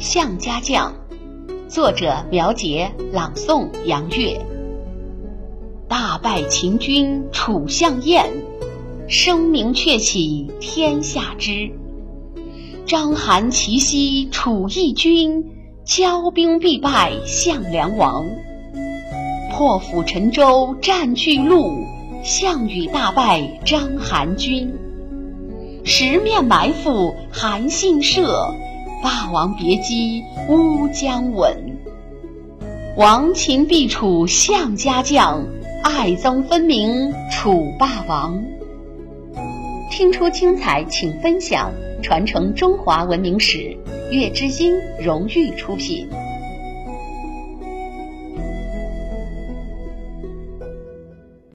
项家将，作者苗杰，朗诵杨月。大败秦军楚相燕，声名鹊起天下知。章邯齐西楚义军，骄兵必败项梁王。破釜沉舟战巨鹿，项羽大败章邯军。十面埋伏韩信设，霸王别姬乌江吻。王秦必楚项家将，爱憎分明楚霸王。听出精彩，请分享，传承中华文明史。月之音荣誉出品。